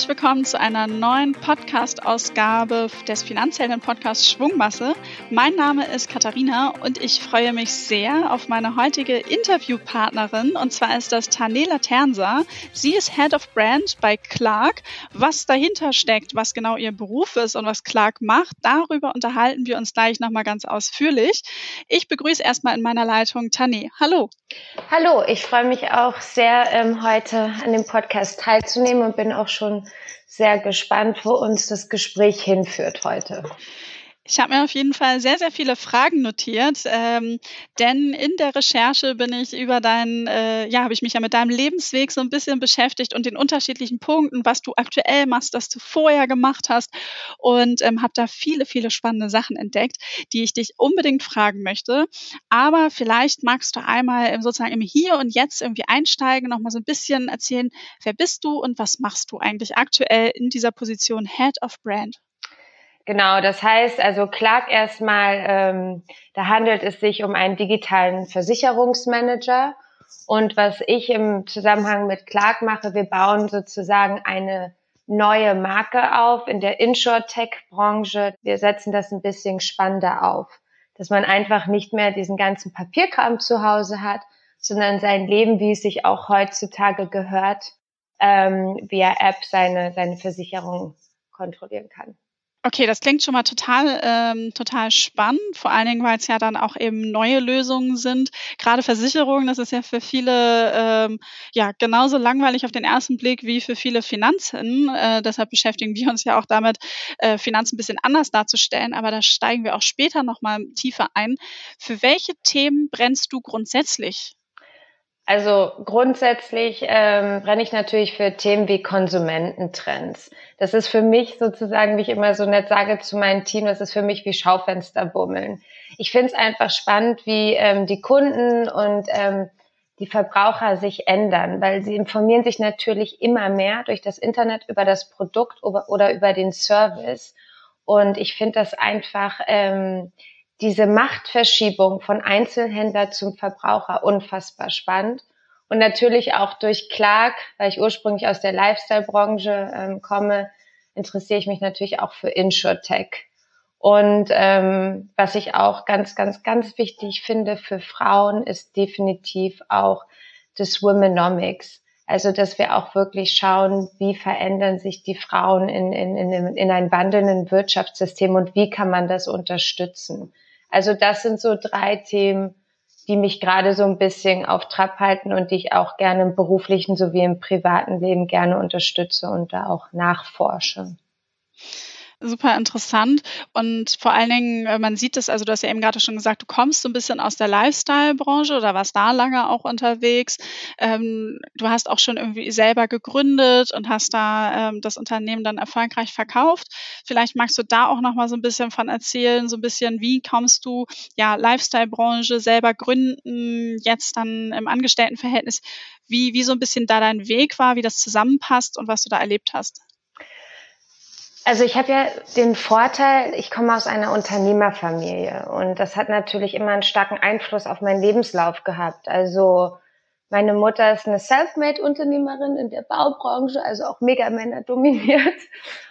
herzlich willkommen zu einer neuen Podcast-Ausgabe des Finanzhelden-Podcasts Schwungmasse. Mein Name ist Katharina und ich freue mich sehr auf meine heutige Interviewpartnerin und zwar ist das Tanela Ternsa. Sie ist Head of Brand bei Clark. Was dahinter steckt, was genau ihr Beruf ist und was Clark macht, darüber unterhalten wir uns gleich nochmal ganz ausführlich. Ich begrüße erstmal in meiner Leitung Tane. Hallo. Hallo, ich freue mich auch sehr, ähm, heute an dem Podcast teilzunehmen und bin auch schon sehr gespannt, wo uns das Gespräch hinführt heute. Ich habe mir auf jeden Fall sehr, sehr viele Fragen notiert, ähm, denn in der Recherche bin ich über deinen, äh, ja, habe ich mich ja mit deinem Lebensweg so ein bisschen beschäftigt und den unterschiedlichen Punkten, was du aktuell machst, was du vorher gemacht hast und ähm, habe da viele, viele spannende Sachen entdeckt, die ich dich unbedingt fragen möchte. Aber vielleicht magst du einmal sozusagen im Hier und Jetzt irgendwie einsteigen, noch mal so ein bisschen erzählen, wer bist du und was machst du eigentlich aktuell in dieser Position Head of Brand? Genau, das heißt also Clark erstmal, ähm, da handelt es sich um einen digitalen Versicherungsmanager. Und was ich im Zusammenhang mit Clark mache, wir bauen sozusagen eine neue Marke auf in der Insure-Tech-Branche. Wir setzen das ein bisschen spannender auf, dass man einfach nicht mehr diesen ganzen Papierkram zu Hause hat, sondern sein Leben, wie es sich auch heutzutage gehört, ähm, via App seine, seine Versicherung kontrollieren kann. Okay, das klingt schon mal total, ähm, total spannend, vor allen Dingen, weil es ja dann auch eben neue Lösungen sind. Gerade Versicherungen, das ist ja für viele ähm, ja genauso langweilig auf den ersten Blick wie für viele Finanzen. Äh, deshalb beschäftigen wir uns ja auch damit, äh, Finanzen ein bisschen anders darzustellen. Aber da steigen wir auch später nochmal tiefer ein. Für welche Themen brennst du grundsätzlich? Also grundsätzlich ähm, brenne ich natürlich für Themen wie Konsumententrends. Das ist für mich sozusagen, wie ich immer so nett sage zu meinem Team, das ist für mich wie Schaufensterbummeln. Ich finde es einfach spannend, wie ähm, die Kunden und ähm, die Verbraucher sich ändern, weil sie informieren sich natürlich immer mehr durch das Internet über das Produkt oder über den Service. Und ich finde das einfach ähm, diese Machtverschiebung von Einzelhändler zum Verbraucher unfassbar spannend. Und natürlich auch durch Clark, weil ich ursprünglich aus der Lifestyle-Branche ähm, komme, interessiere ich mich natürlich auch für InsurTech. Und ähm, was ich auch ganz, ganz, ganz wichtig finde für Frauen, ist definitiv auch das Womenomics. Also, dass wir auch wirklich schauen, wie verändern sich die Frauen in, in, in, in ein wandelnden Wirtschaftssystem und wie kann man das unterstützen. Also das sind so drei Themen, die mich gerade so ein bisschen auf Trab halten und die ich auch gerne im beruflichen sowie im privaten Leben gerne unterstütze und da auch nachforsche super interessant. Und vor allen Dingen, äh, man sieht es, also du hast ja eben gerade schon gesagt, du kommst so ein bisschen aus der Lifestyle-Branche oder warst da lange auch unterwegs. Ähm, du hast auch schon irgendwie selber gegründet und hast da ähm, das Unternehmen dann erfolgreich verkauft. Vielleicht magst du da auch noch mal so ein bisschen von erzählen, so ein bisschen, wie kommst du, ja, Lifestyle-Branche selber gründen, jetzt dann im Angestelltenverhältnis, wie, wie so ein bisschen da dein Weg war, wie das zusammenpasst und was du da erlebt hast. Also ich habe ja den Vorteil, ich komme aus einer Unternehmerfamilie und das hat natürlich immer einen starken Einfluss auf meinen Lebenslauf gehabt. Also meine Mutter ist eine Selfmade-Unternehmerin in der Baubranche, also auch mega Männer dominiert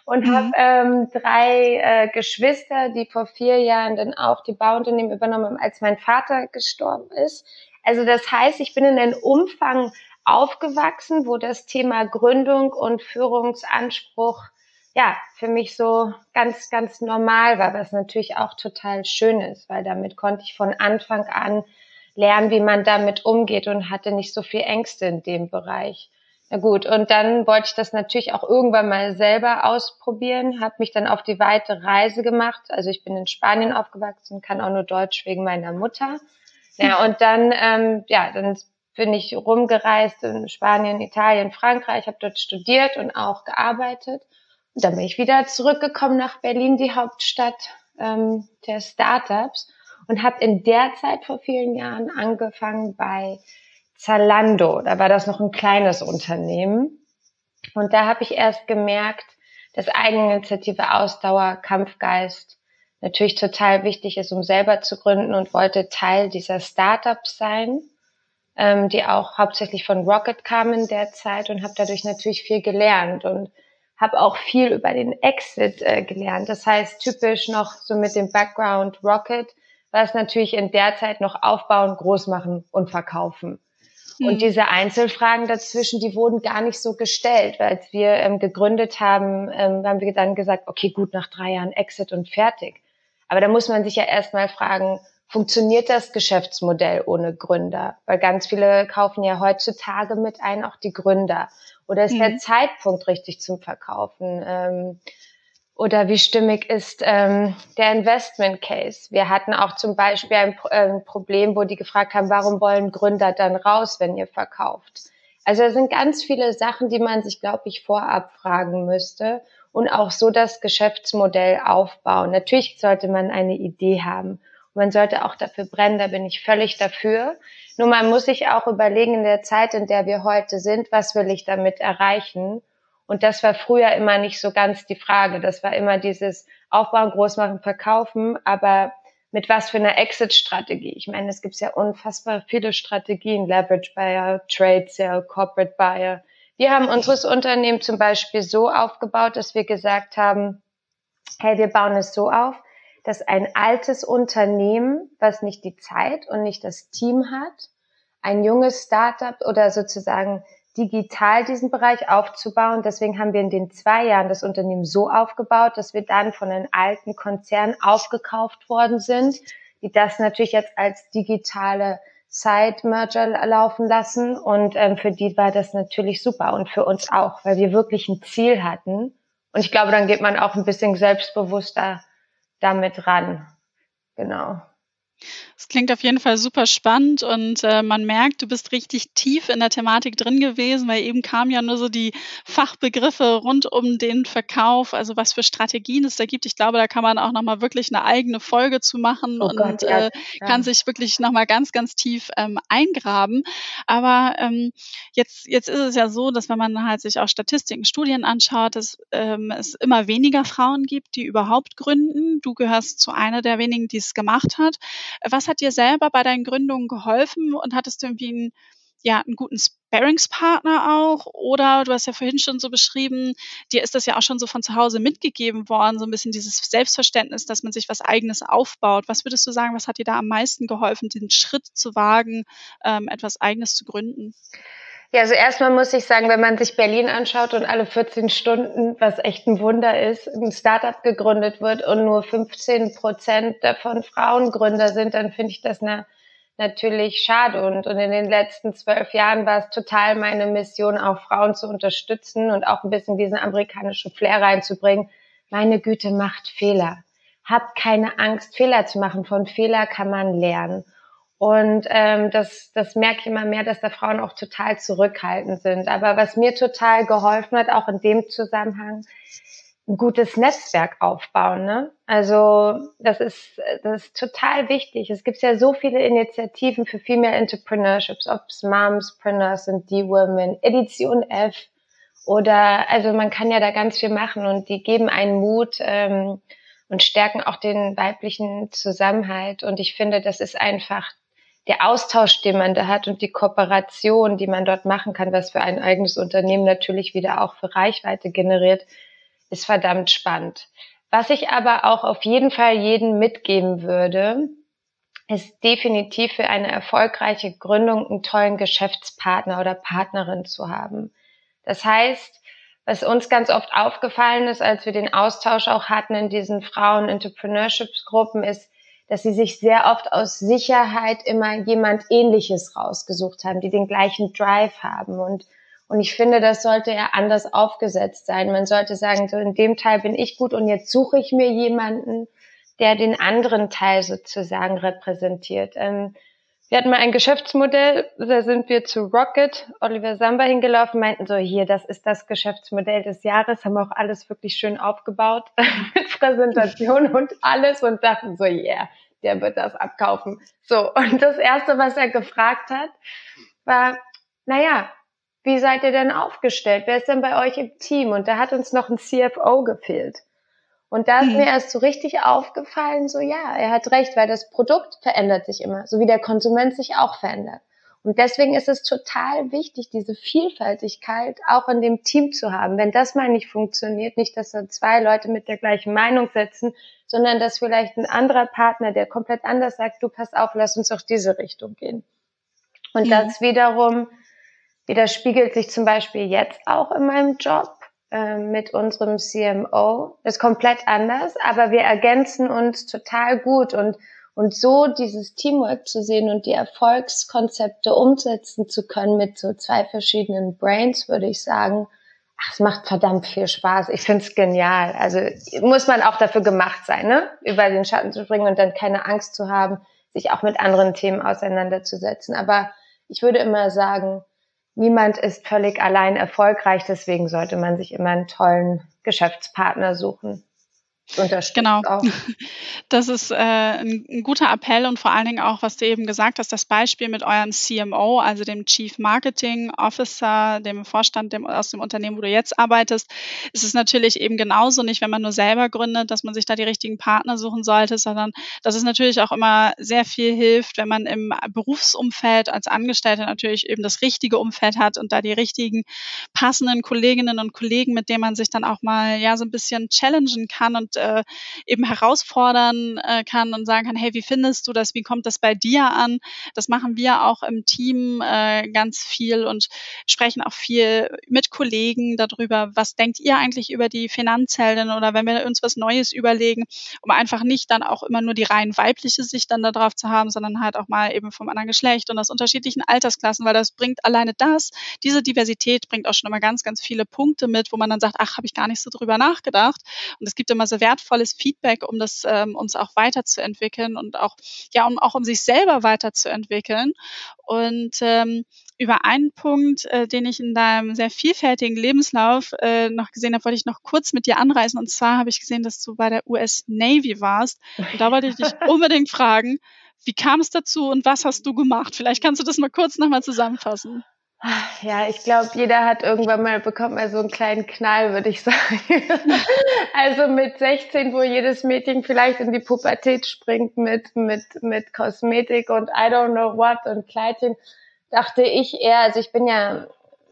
und mhm. habe ähm, drei äh, Geschwister, die vor vier Jahren dann auch die Bauunternehmen übernommen haben, als mein Vater gestorben ist. Also das heißt, ich bin in einem Umfang aufgewachsen, wo das Thema Gründung und Führungsanspruch ja, für mich so ganz, ganz normal war, was natürlich auch total schön ist, weil damit konnte ich von Anfang an lernen, wie man damit umgeht und hatte nicht so viel Ängste in dem Bereich. Na gut, und dann wollte ich das natürlich auch irgendwann mal selber ausprobieren, habe mich dann auf die weite Reise gemacht. Also ich bin in Spanien aufgewachsen, kann auch nur Deutsch wegen meiner Mutter. Ja, und dann, ähm, ja, dann bin ich rumgereist in Spanien, Italien, Frankreich, habe dort studiert und auch gearbeitet dann bin ich wieder zurückgekommen nach Berlin, die Hauptstadt ähm, der Startups und habe in der Zeit vor vielen Jahren angefangen bei Zalando. Da war das noch ein kleines Unternehmen. Und da habe ich erst gemerkt, dass Eigeninitiative, Ausdauer, Kampfgeist natürlich total wichtig ist, um selber zu gründen und wollte Teil dieser Startups sein, ähm, die auch hauptsächlich von Rocket kamen in der Zeit und habe dadurch natürlich viel gelernt und habe auch viel über den Exit äh, gelernt. Das heißt, typisch noch so mit dem Background Rocket war es natürlich in der Zeit noch aufbauen, groß machen und verkaufen. Mhm. Und diese Einzelfragen dazwischen, die wurden gar nicht so gestellt, weil als wir ähm, gegründet haben, ähm, haben wir dann gesagt, okay, gut, nach drei Jahren Exit und fertig. Aber da muss man sich ja erstmal fragen, funktioniert das Geschäftsmodell ohne Gründer? Weil ganz viele kaufen ja heutzutage mit ein, auch die Gründer. Oder ist mhm. der Zeitpunkt richtig zum Verkaufen? Ähm, oder wie stimmig ist ähm, der Investment Case? Wir hatten auch zum Beispiel ein, ein ähm, Problem, wo die gefragt haben, warum wollen Gründer dann raus, wenn ihr verkauft? Also es sind ganz viele Sachen, die man sich, glaube ich, vorab fragen müsste und auch so das Geschäftsmodell aufbauen. Natürlich sollte man eine Idee haben man sollte auch dafür brennen, da bin ich völlig dafür. Nur man muss sich auch überlegen in der Zeit, in der wir heute sind, was will ich damit erreichen? Und das war früher immer nicht so ganz die Frage. Das war immer dieses Aufbauen, Großmachen, Verkaufen, aber mit was für einer Exit-Strategie? Ich meine, es gibt ja unfassbar viele Strategien, Leverage Buyer, Trade Sale, Corporate Buyer. Wir haben unseres Unternehmen zum Beispiel so aufgebaut, dass wir gesagt haben, hey, wir bauen es so auf, dass ein altes Unternehmen, was nicht die Zeit und nicht das Team hat, ein junges Startup oder sozusagen digital diesen Bereich aufzubauen. Deswegen haben wir in den zwei Jahren das Unternehmen so aufgebaut, dass wir dann von einem alten Konzern aufgekauft worden sind, die das natürlich jetzt als digitale Side-Merger laufen lassen. Und ähm, für die war das natürlich super und für uns auch, weil wir wirklich ein Ziel hatten. Und ich glaube, dann geht man auch ein bisschen selbstbewusster damit ran. Genau. Es klingt auf jeden Fall super spannend und äh, man merkt, du bist richtig tief in der Thematik drin gewesen, weil eben kamen ja nur so die Fachbegriffe rund um den Verkauf, also was für Strategien es da gibt. Ich glaube, da kann man auch nochmal wirklich eine eigene Folge zu machen oh und Gott, ja, äh, kann sich wirklich nochmal ganz, ganz tief ähm, eingraben. Aber ähm, jetzt, jetzt ist es ja so, dass wenn man halt sich auch Statistiken, Studien anschaut, dass ähm, es immer weniger Frauen gibt, die überhaupt gründen. Du gehörst zu einer der wenigen, die es gemacht hat. Was hat dir selber bei deinen Gründungen geholfen und hattest du irgendwie einen, ja, einen guten Sparringspartner auch? Oder du hast ja vorhin schon so beschrieben, dir ist das ja auch schon so von zu Hause mitgegeben worden, so ein bisschen dieses Selbstverständnis, dass man sich was Eigenes aufbaut. Was würdest du sagen, was hat dir da am meisten geholfen, den Schritt zu wagen, ähm, etwas Eigenes zu gründen? Ja, also erstmal muss ich sagen, wenn man sich Berlin anschaut und alle 14 Stunden, was echt ein Wunder ist, ein Startup gegründet wird und nur 15 Prozent davon Frauengründer sind, dann finde ich das na, natürlich schade. Und, und in den letzten zwölf Jahren war es total meine Mission, auch Frauen zu unterstützen und auch ein bisschen diesen amerikanischen Flair reinzubringen. Meine Güte, macht Fehler. Habt keine Angst, Fehler zu machen. Von Fehler kann man lernen. Und ähm, das, das merke ich immer mehr, dass da Frauen auch total zurückhaltend sind. Aber was mir total geholfen hat, auch in dem Zusammenhang, ein gutes Netzwerk aufbauen. Ne? Also das ist, das ist total wichtig. Es gibt ja so viele Initiativen für Female Entrepreneurships, ob es Momspreneurs sind, die Women, Edition F oder also man kann ja da ganz viel machen und die geben einen Mut ähm, und stärken auch den weiblichen Zusammenhalt. Und ich finde, das ist einfach der Austausch, den man da hat und die Kooperation, die man dort machen kann, was für ein eigenes Unternehmen natürlich wieder auch für Reichweite generiert, ist verdammt spannend. Was ich aber auch auf jeden Fall jeden mitgeben würde, ist definitiv für eine erfolgreiche Gründung einen tollen Geschäftspartner oder Partnerin zu haben. Das heißt, was uns ganz oft aufgefallen ist, als wir den Austausch auch hatten in diesen Frauen-Entrepreneurship-Gruppen, ist, dass sie sich sehr oft aus Sicherheit immer jemand Ähnliches rausgesucht haben, die den gleichen Drive haben. Und, und ich finde, das sollte ja anders aufgesetzt sein. Man sollte sagen, so in dem Teil bin ich gut und jetzt suche ich mir jemanden, der den anderen Teil sozusagen repräsentiert. Ähm, wir hatten mal ein Geschäftsmodell, da sind wir zu Rocket, Oliver Samba hingelaufen, meinten so, hier, das ist das Geschäftsmodell des Jahres, haben auch alles wirklich schön aufgebaut mit Präsentation und alles und dachten so, yeah, der wird das abkaufen. So, und das Erste, was er gefragt hat, war, naja, wie seid ihr denn aufgestellt? Wer ist denn bei euch im Team? Und da hat uns noch ein CFO gefehlt. Und da ist mhm. mir erst so richtig aufgefallen, so ja, er hat recht, weil das Produkt verändert sich immer, so wie der Konsument sich auch verändert. Und deswegen ist es total wichtig, diese Vielfältigkeit auch in dem Team zu haben. Wenn das mal nicht funktioniert, nicht, dass da zwei Leute mit der gleichen Meinung sitzen, sondern dass vielleicht ein anderer Partner, der komplett anders sagt, du pass auf, lass uns auch diese Richtung gehen. Und mhm. das wiederum widerspiegelt sich zum Beispiel jetzt auch in meinem Job mit unserem CMO. Das ist komplett anders, aber wir ergänzen uns total gut und und so dieses Teamwork zu sehen und die Erfolgskonzepte umsetzen zu können mit so zwei verschiedenen Brains, würde ich sagen, ach, es macht verdammt viel Spaß. Ich finde es genial. Also muss man auch dafür gemacht sein, ne? über den Schatten zu springen und dann keine Angst zu haben, sich auch mit anderen Themen auseinanderzusetzen. Aber ich würde immer sagen, niemand ist völlig allein erfolgreich, deswegen sollte man sich immer einen tollen Geschäftspartner suchen genau. auch. Das ist äh, ein, ein, guter Appell und vor allen Dingen auch, was du eben gesagt hast, das Beispiel mit eurem CMO, also dem Chief Marketing Officer, dem Vorstand dem, aus dem Unternehmen, wo du jetzt arbeitest, ist es natürlich eben genauso nicht, wenn man nur selber gründet, dass man sich da die richtigen Partner suchen sollte, sondern dass es natürlich auch immer sehr viel hilft, wenn man im Berufsumfeld als Angestellter natürlich eben das richtige Umfeld hat und da die richtigen passenden Kolleginnen und Kollegen, mit denen man sich dann auch mal ja so ein bisschen challengen kann und äh, eben herausfordern äh, kann und sagen kann, hey, wie findest du das? Wie kommt das bei dir an? Das machen wir auch im Team äh, ganz viel und sprechen auch viel mit Kollegen darüber, was denkt ihr eigentlich über die Finanzheldin oder wenn wir uns was Neues überlegen, um einfach nicht dann auch immer nur die rein weibliche Sicht dann darauf zu haben, sondern halt auch mal eben vom anderen Geschlecht und aus unterschiedlichen Altersklassen, weil das bringt alleine das, diese Diversität bringt auch schon immer ganz, ganz viele Punkte mit, wo man dann sagt, ach, habe ich gar nicht so drüber nachgedacht. Und es gibt immer so wertvolles Feedback, um das ähm, uns auch weiterzuentwickeln und auch ja, um auch um sich selber weiterzuentwickeln. Und ähm, über einen Punkt, äh, den ich in deinem sehr vielfältigen Lebenslauf äh, noch gesehen habe, wollte ich noch kurz mit dir anreißen. Und zwar habe ich gesehen, dass du bei der US Navy warst. Und da wollte ich dich unbedingt fragen, wie kam es dazu und was hast du gemacht? Vielleicht kannst du das mal kurz nochmal zusammenfassen. Ja, ich glaube, jeder hat irgendwann mal bekommt mal so einen kleinen Knall, würde ich sagen. also mit 16, wo jedes Mädchen vielleicht in die Pubertät springt mit mit mit Kosmetik und I don't know what und Kleidchen, dachte ich eher, also ich bin ja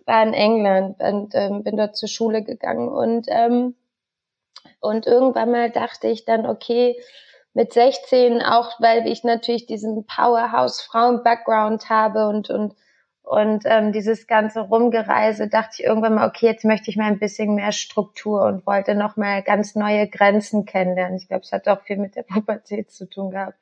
war in England und ähm, bin dort zur Schule gegangen und ähm, und irgendwann mal dachte ich dann, okay, mit 16 auch, weil ich natürlich diesen Powerhouse Frauen Background habe und und und ähm, dieses ganze Rumgereise dachte ich irgendwann mal, okay, jetzt möchte ich mal ein bisschen mehr Struktur und wollte noch mal ganz neue Grenzen kennenlernen. Ich glaube, es hat auch viel mit der Pubertät zu tun gehabt.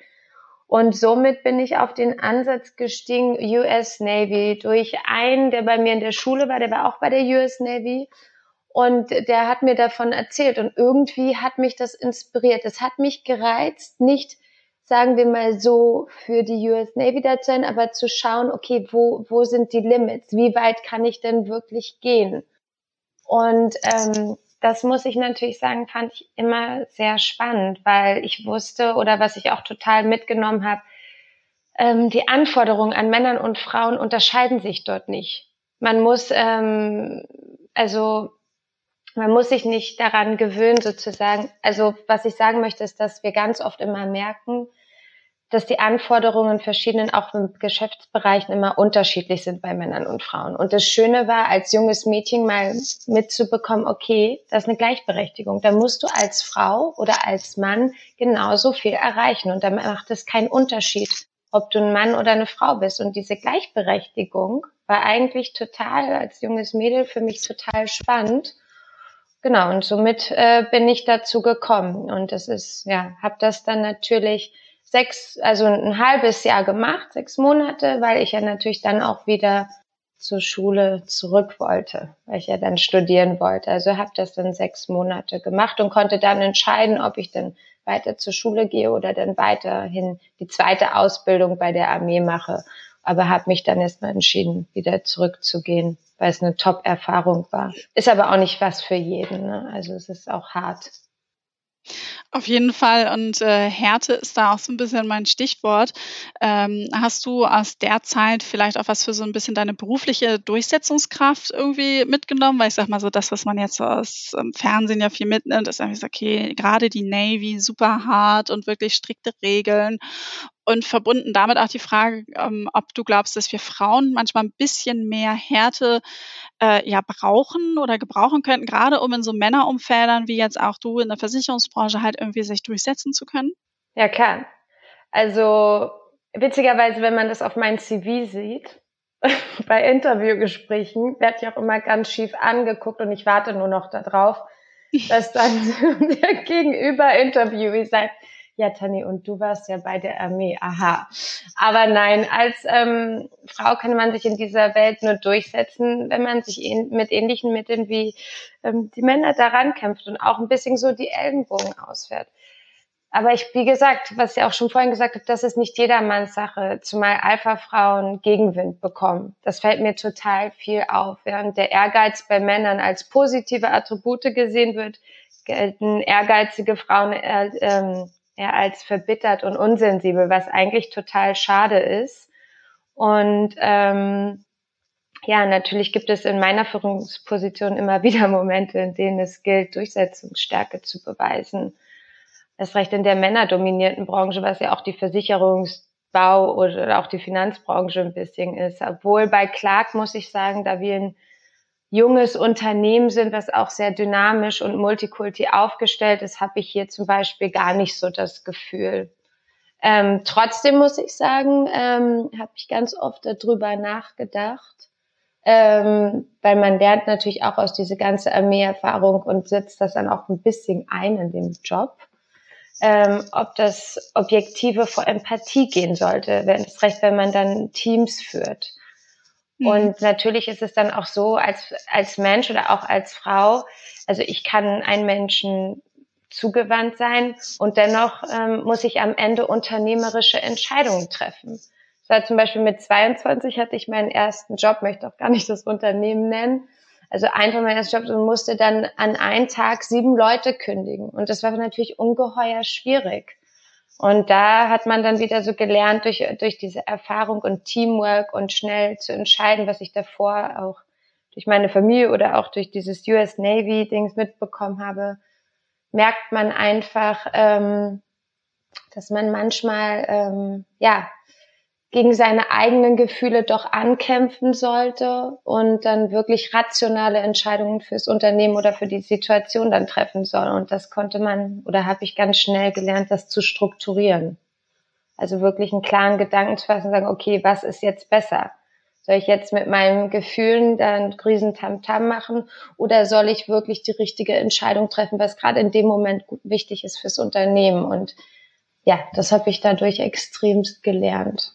Und somit bin ich auf den Ansatz gestiegen, US Navy, durch einen, der bei mir in der Schule war, der war auch bei der US Navy. Und der hat mir davon erzählt. Und irgendwie hat mich das inspiriert. Es hat mich gereizt, nicht sagen wir mal so, für die US Navy da zu sein, aber zu schauen, okay, wo, wo sind die Limits? Wie weit kann ich denn wirklich gehen? Und ähm, das muss ich natürlich sagen, fand ich immer sehr spannend, weil ich wusste oder was ich auch total mitgenommen habe, ähm, die Anforderungen an Männern und Frauen unterscheiden sich dort nicht. Man muss ähm, also man muss sich nicht daran gewöhnen, sozusagen. Also was ich sagen möchte, ist, dass wir ganz oft immer merken, dass die Anforderungen verschiedenen, auch in Geschäftsbereichen immer unterschiedlich sind bei Männern und Frauen. Und das Schöne war, als junges Mädchen mal mitzubekommen, okay, das ist eine Gleichberechtigung. Da musst du als Frau oder als Mann genauso viel erreichen. Und da macht es keinen Unterschied, ob du ein Mann oder eine Frau bist. Und diese Gleichberechtigung war eigentlich total, als junges Mädel für mich total spannend Genau, und somit äh, bin ich dazu gekommen. Und das ist, ja, habe das dann natürlich sechs, also ein halbes Jahr gemacht, sechs Monate, weil ich ja natürlich dann auch wieder zur Schule zurück wollte, weil ich ja dann studieren wollte. Also habe das dann sechs Monate gemacht und konnte dann entscheiden, ob ich dann weiter zur Schule gehe oder dann weiterhin die zweite Ausbildung bei der Armee mache. Aber habe mich dann erstmal entschieden, wieder zurückzugehen weil es eine Top-Erfahrung war. Ist aber auch nicht was für jeden. Ne? Also es ist auch hart. Auf jeden Fall und äh, Härte ist da auch so ein bisschen mein Stichwort. Ähm, hast du aus der Zeit vielleicht auch was für so ein bisschen deine berufliche Durchsetzungskraft irgendwie mitgenommen? Weil ich sag mal so, das, was man jetzt aus ähm, Fernsehen ja viel mitnimmt, ist irgendwie so, okay, gerade die Navy super hart und wirklich strikte Regeln Und verbunden damit auch die Frage, ähm, ob du glaubst, dass wir Frauen manchmal ein bisschen mehr Härte äh, ja brauchen oder gebrauchen könnten, gerade um in so Männerumfeldern wie jetzt auch du in der Versicherungsbranche halt irgendwie sich durchsetzen zu können? Ja, klar. Also witzigerweise, wenn man das auf mein CV sieht, bei Interviewgesprächen werde ich auch immer ganz schief angeguckt und ich warte nur noch darauf, dass dann der Gegenüber-Interviewee sagt, ja, Tani, und du warst ja bei der Armee, aha. Aber nein, als ähm, Frau kann man sich in dieser Welt nur durchsetzen, wenn man sich mit ähnlichen Mitteln wie ähm, die Männer daran kämpft und auch ein bisschen so die Ellenbogen ausfährt. Aber ich, wie gesagt, was ich auch schon vorhin gesagt habe, das ist nicht jedermanns Sache, zumal Alpha-Frauen Gegenwind bekommen. Das fällt mir total viel auf. Während der Ehrgeiz bei Männern als positive Attribute gesehen wird, gelten ehrgeizige Frauen eher, ähm, eher als verbittert und unsensibel, was eigentlich total schade ist. Und ähm, ja, natürlich gibt es in meiner Führungsposition immer wieder Momente, in denen es gilt, Durchsetzungsstärke zu beweisen erst recht in der männerdominierten Branche, was ja auch die Versicherungsbau oder auch die Finanzbranche ein bisschen ist. Obwohl bei Clark muss ich sagen, da wir ein junges Unternehmen sind, was auch sehr dynamisch und multikulti aufgestellt ist, habe ich hier zum Beispiel gar nicht so das Gefühl. Ähm, trotzdem muss ich sagen, ähm, habe ich ganz oft darüber nachgedacht, ähm, weil man lernt natürlich auch aus dieser ganzen Armeeerfahrung und setzt das dann auch ein bisschen ein in dem Job ähm, ob das Objektive vor Empathie gehen sollte, wenn es recht, wenn man dann Teams führt. Mhm. Und natürlich ist es dann auch so, als, als Mensch oder auch als Frau, also ich kann einen Menschen zugewandt sein und dennoch ähm, muss ich am Ende unternehmerische Entscheidungen treffen. War zum Beispiel mit 22 hatte ich meinen ersten Job, möchte auch gar nicht das Unternehmen nennen also ein von meinen Jobs und musste dann an einem Tag sieben Leute kündigen. Und das war natürlich ungeheuer schwierig. Und da hat man dann wieder so gelernt durch, durch diese Erfahrung und Teamwork und schnell zu entscheiden, was ich davor auch durch meine Familie oder auch durch dieses US Navy Dings mitbekommen habe, merkt man einfach, ähm, dass man manchmal ähm, ja gegen seine eigenen Gefühle doch ankämpfen sollte und dann wirklich rationale Entscheidungen fürs Unternehmen oder für die Situation dann treffen soll. Und das konnte man oder habe ich ganz schnell gelernt, das zu strukturieren. Also wirklich einen klaren Gedanken zu fassen und sagen, okay, was ist jetzt besser? Soll ich jetzt mit meinen Gefühlen dann riesen Tamtam machen oder soll ich wirklich die richtige Entscheidung treffen, was gerade in dem Moment wichtig ist fürs Unternehmen? Und ja, das habe ich dadurch extremst gelernt.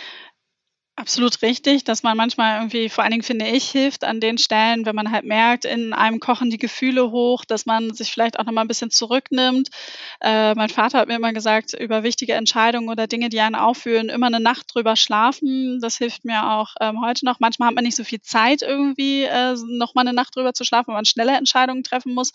Absolut richtig, dass man manchmal irgendwie, vor allen Dingen finde ich, hilft an den Stellen, wenn man halt merkt, in einem kochen die Gefühle hoch, dass man sich vielleicht auch nochmal ein bisschen zurücknimmt. Äh, mein Vater hat mir immer gesagt, über wichtige Entscheidungen oder Dinge, die einen auffühlen, immer eine Nacht drüber schlafen. Das hilft mir auch ähm, heute noch. Manchmal hat man nicht so viel Zeit irgendwie, äh, nochmal eine Nacht drüber zu schlafen, weil man schnelle Entscheidungen treffen muss.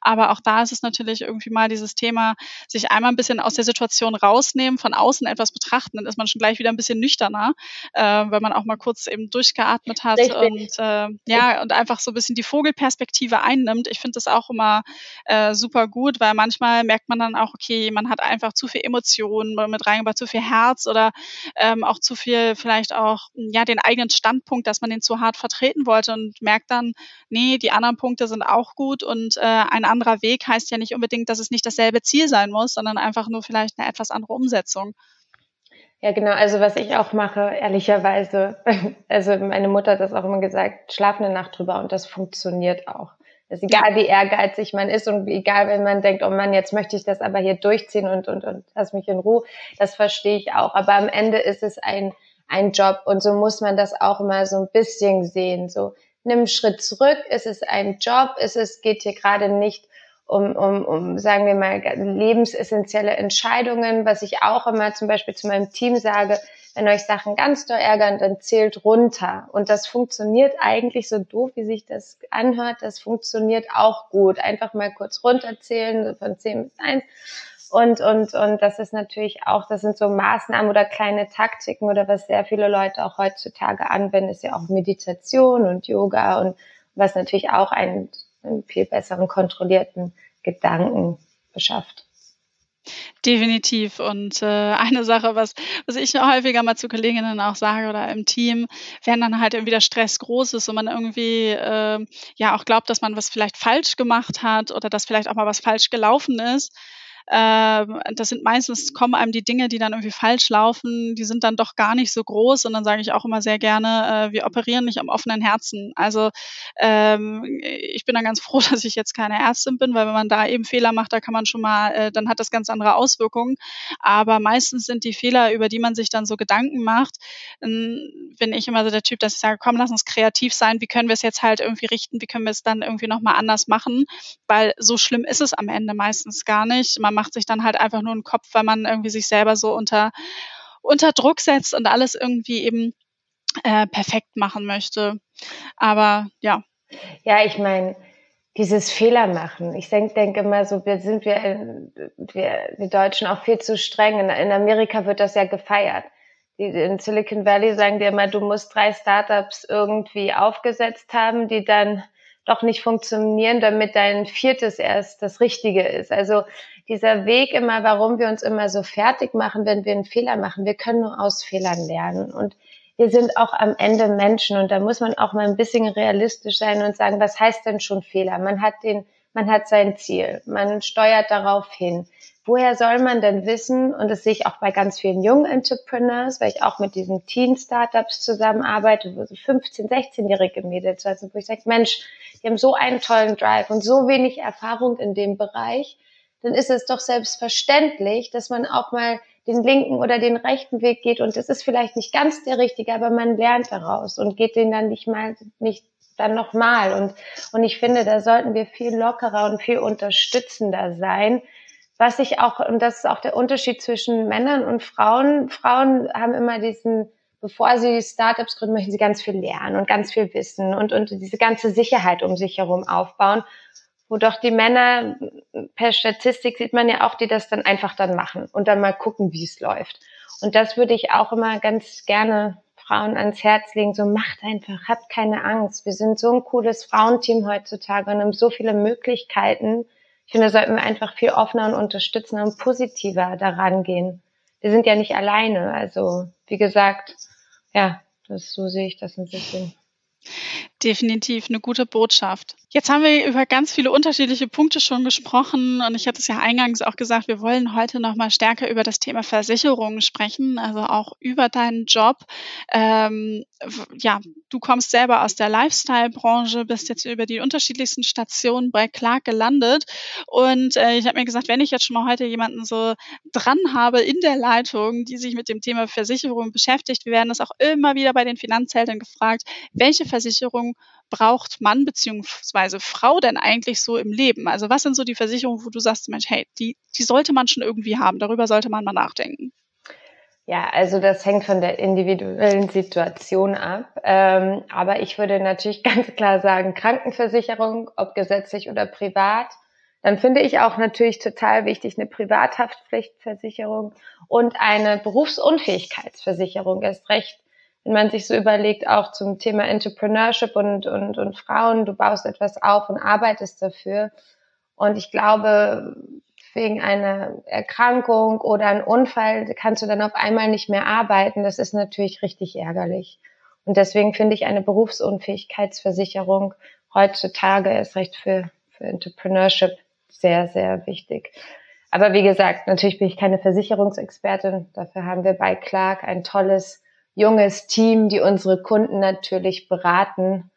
Aber auch da ist es natürlich irgendwie mal dieses Thema, sich einmal ein bisschen aus der Situation rausnehmen, von außen etwas betrachten, dann ist man schon gleich wieder ein bisschen nüchterner. Äh, äh, wenn man auch mal kurz eben durchgeatmet hat Richtig. und äh, ja, und einfach so ein bisschen die Vogelperspektive einnimmt. Ich finde das auch immer äh, super gut, weil manchmal merkt man dann auch, okay, man hat einfach zu viel Emotionen mit reingebracht, zu viel Herz oder ähm, auch zu viel vielleicht auch ja den eigenen Standpunkt, dass man den zu hart vertreten wollte und merkt dann, nee, die anderen Punkte sind auch gut und äh, ein anderer Weg heißt ja nicht unbedingt, dass es nicht dasselbe Ziel sein muss, sondern einfach nur vielleicht eine etwas andere Umsetzung. Ja, genau. Also was ich auch mache, ehrlicherweise, also meine Mutter hat das auch immer gesagt, schlaf eine Nacht drüber und das funktioniert auch. Das ist egal, wie ehrgeizig man ist und egal, wenn man denkt, oh Mann, jetzt möchte ich das aber hier durchziehen und, und, und lass mich in Ruhe. Das verstehe ich auch. Aber am Ende ist es ein, ein Job und so muss man das auch immer so ein bisschen sehen. So, nimm einen Schritt zurück. Es ist ein Job. Es ist, geht hier gerade nicht um, um, um, sagen wir mal, lebensessentielle Entscheidungen, was ich auch immer zum Beispiel zu meinem Team sage, wenn euch Sachen ganz doll ärgern, dann zählt runter. Und das funktioniert eigentlich so doof, wie sich das anhört. Das funktioniert auch gut. Einfach mal kurz runterzählen von 10 bis 1. Und, und, und das ist natürlich auch, das sind so Maßnahmen oder kleine Taktiken oder was sehr viele Leute auch heutzutage anwenden, ist ja auch Meditation und Yoga und was natürlich auch ein einen viel besseren kontrollierten Gedanken beschafft. Definitiv. Und äh, eine Sache, was, was ich häufiger mal zu Kolleginnen auch sage oder im Team, wenn dann halt irgendwie der Stress groß ist und man irgendwie äh, ja auch glaubt, dass man was vielleicht falsch gemacht hat oder dass vielleicht auch mal was falsch gelaufen ist, das sind meistens, kommen einem die Dinge, die dann irgendwie falsch laufen, die sind dann doch gar nicht so groß. Und dann sage ich auch immer sehr gerne, äh, wir operieren nicht am offenen Herzen. Also ähm, ich bin dann ganz froh, dass ich jetzt keine Ärztin bin, weil wenn man da eben Fehler macht, da kann man schon mal, äh, dann hat das ganz andere Auswirkungen. Aber meistens sind die Fehler, über die man sich dann so Gedanken macht, ähm, bin ich immer so der Typ, dass ich sage, komm, lass uns kreativ sein, wie können wir es jetzt halt irgendwie richten, wie können wir es dann irgendwie nochmal anders machen, weil so schlimm ist es am Ende meistens gar nicht. Man macht sich dann halt einfach nur einen Kopf, weil man irgendwie sich selber so unter, unter Druck setzt und alles irgendwie eben äh, perfekt machen möchte. Aber ja. Ja, ich meine, dieses Fehler machen. Ich denke denk immer so, wir sind wir, wir, wir Deutschen auch viel zu streng. In, in Amerika wird das ja gefeiert. Die, in Silicon Valley sagen dir immer, du musst drei Startups irgendwie aufgesetzt haben, die dann doch nicht funktionieren, damit dein viertes erst das Richtige ist. Also dieser Weg immer, warum wir uns immer so fertig machen, wenn wir einen Fehler machen. Wir können nur aus Fehlern lernen. Und wir sind auch am Ende Menschen. Und da muss man auch mal ein bisschen realistisch sein und sagen, was heißt denn schon Fehler? Man hat den, man hat sein Ziel. Man steuert darauf hin. Woher soll man denn wissen? Und das sehe ich auch bei ganz vielen jungen Entrepreneurs, weil ich auch mit diesen Teen-Startups zusammenarbeite, wo so 15-, 16-jährige Mädels, also wo ich sage, Mensch, die haben so einen tollen Drive und so wenig Erfahrung in dem Bereich dann ist es doch selbstverständlich, dass man auch mal den linken oder den rechten Weg geht und es ist vielleicht nicht ganz der richtige, aber man lernt daraus und geht den dann nicht mal nicht dann nochmal und und ich finde, da sollten wir viel lockerer und viel unterstützender sein. Was ich auch und das ist auch der Unterschied zwischen Männern und Frauen. Frauen haben immer diesen bevor sie Startups gründen, möchten sie ganz viel lernen und ganz viel wissen und, und diese ganze Sicherheit um sich herum aufbauen wo doch die Männer, per Statistik sieht man ja auch, die das dann einfach dann machen und dann mal gucken, wie es läuft. Und das würde ich auch immer ganz gerne Frauen ans Herz legen, so macht einfach, habt keine Angst. Wir sind so ein cooles Frauenteam heutzutage und haben so viele Möglichkeiten. Ich finde, da sollten wir einfach viel offener und unterstützender und positiver daran gehen. Wir sind ja nicht alleine. Also, wie gesagt, ja, das, so sehe ich das ein bisschen. Definitiv eine gute Botschaft. Jetzt haben wir über ganz viele unterschiedliche Punkte schon gesprochen und ich hatte es ja eingangs auch gesagt, wir wollen heute noch mal stärker über das Thema Versicherungen sprechen, also auch über deinen Job. Ähm, ja, du kommst selber aus der Lifestyle-Branche, bist jetzt über die unterschiedlichsten Stationen bei Clark gelandet und äh, ich habe mir gesagt, wenn ich jetzt schon mal heute jemanden so dran habe in der Leitung, die sich mit dem Thema Versicherung beschäftigt, wir werden das auch immer wieder bei den Finanzhelden gefragt, welche Versicherung braucht Mann beziehungsweise Frau denn eigentlich so im Leben? Also was sind so die Versicherungen, wo du sagst, Mensch, hey, die, die sollte man schon irgendwie haben, darüber sollte man mal nachdenken? Ja, also das hängt von der individuellen Situation ab. Ähm, aber ich würde natürlich ganz klar sagen, Krankenversicherung, ob gesetzlich oder privat. Dann finde ich auch natürlich total wichtig eine Privathaftpflichtversicherung und eine Berufsunfähigkeitsversicherung erst recht wenn man sich so überlegt, auch zum Thema Entrepreneurship und, und, und Frauen, du baust etwas auf und arbeitest dafür. Und ich glaube, wegen einer Erkrankung oder einem Unfall kannst du dann auf einmal nicht mehr arbeiten. Das ist natürlich richtig ärgerlich. Und deswegen finde ich eine Berufsunfähigkeitsversicherung heutzutage erst recht für, für Entrepreneurship sehr, sehr wichtig. Aber wie gesagt, natürlich bin ich keine Versicherungsexpertin. Dafür haben wir bei Clark ein tolles junges Team, die unsere Kunden natürlich beraten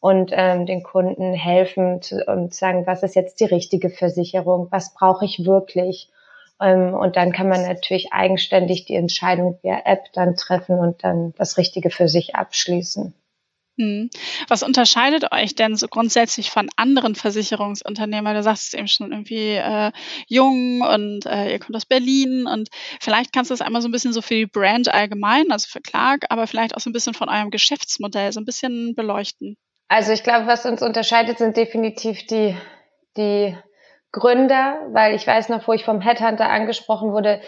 und ähm, den Kunden helfen zu, und sagen, was ist jetzt die richtige Versicherung, was brauche ich wirklich. Ähm, und dann kann man natürlich eigenständig die Entscheidung via App dann treffen und dann das Richtige für sich abschließen. Hm. Was unterscheidet euch denn so grundsätzlich von anderen Versicherungsunternehmen? Du sagst es eben schon irgendwie äh, jung und äh, ihr kommt aus Berlin und vielleicht kannst du das einmal so ein bisschen so für die Brand allgemein, also für Clark, aber vielleicht auch so ein bisschen von eurem Geschäftsmodell so ein bisschen beleuchten. Also ich glaube, was uns unterscheidet, sind definitiv die, die Gründer, weil ich weiß noch, wo ich vom Headhunter angesprochen wurde,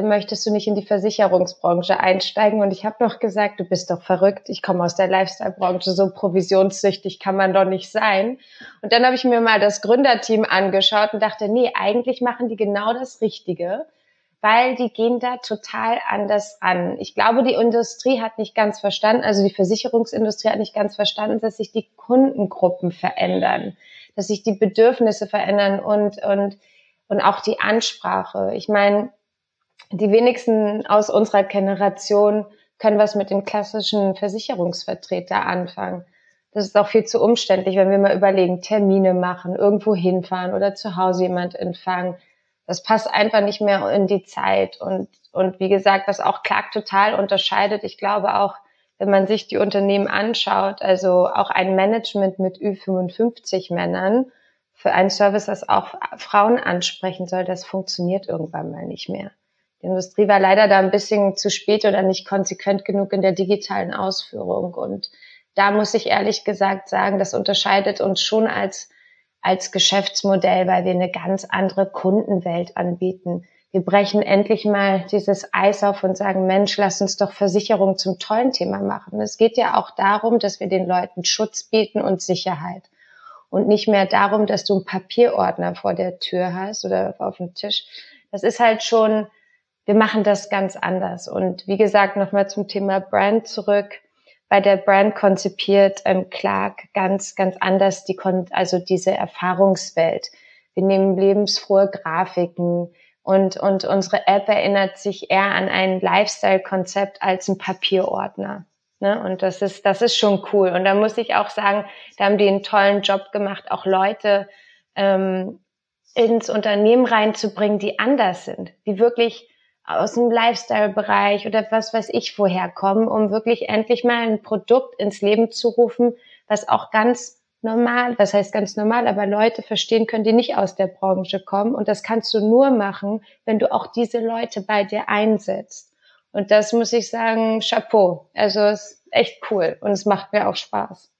möchtest du nicht in die Versicherungsbranche einsteigen? Und ich habe noch gesagt, du bist doch verrückt, ich komme aus der Lifestyle-Branche, so provisionssüchtig kann man doch nicht sein. Und dann habe ich mir mal das Gründerteam angeschaut und dachte, nee, eigentlich machen die genau das Richtige, weil die gehen da total anders an. Ich glaube, die Industrie hat nicht ganz verstanden, also die Versicherungsindustrie hat nicht ganz verstanden, dass sich die Kundengruppen verändern, dass sich die Bedürfnisse verändern und, und, und auch die Ansprache. Ich meine, die wenigsten aus unserer Generation können was mit dem klassischen Versicherungsvertreter anfangen. Das ist auch viel zu umständlich, wenn wir mal überlegen, Termine machen, irgendwo hinfahren oder zu Hause jemand empfangen. Das passt einfach nicht mehr in die Zeit. Und, und wie gesagt, was auch Clark total unterscheidet, ich glaube auch, wenn man sich die Unternehmen anschaut, also auch ein Management mit Ü55 Männern für einen Service, das auch Frauen ansprechen soll, das funktioniert irgendwann mal nicht mehr. Die Industrie war leider da ein bisschen zu spät oder nicht konsequent genug in der digitalen Ausführung. Und da muss ich ehrlich gesagt sagen, das unterscheidet uns schon als, als Geschäftsmodell, weil wir eine ganz andere Kundenwelt anbieten. Wir brechen endlich mal dieses Eis auf und sagen, Mensch, lass uns doch Versicherung zum tollen Thema machen. Es geht ja auch darum, dass wir den Leuten Schutz bieten und Sicherheit. Und nicht mehr darum, dass du einen Papierordner vor der Tür hast oder auf dem Tisch. Das ist halt schon, wir machen das ganz anders. Und wie gesagt, nochmal zum Thema Brand zurück. Bei der Brand konzipiert ähm, Clark ganz, ganz anders die, also diese Erfahrungswelt. Wir nehmen lebensfrohe Grafiken und, und unsere App erinnert sich eher an ein Lifestyle-Konzept als ein Papierordner. Ne? Und das ist, das ist schon cool. Und da muss ich auch sagen, da haben die einen tollen Job gemacht, auch Leute ähm, ins Unternehmen reinzubringen, die anders sind, die wirklich aus dem Lifestyle-Bereich oder was weiß ich woher kommen, um wirklich endlich mal ein Produkt ins Leben zu rufen, was auch ganz normal, was heißt ganz normal, aber Leute verstehen können, die nicht aus der Branche kommen. Und das kannst du nur machen, wenn du auch diese Leute bei dir einsetzt. Und das muss ich sagen, Chapeau. Also es ist echt cool und es macht mir auch Spaß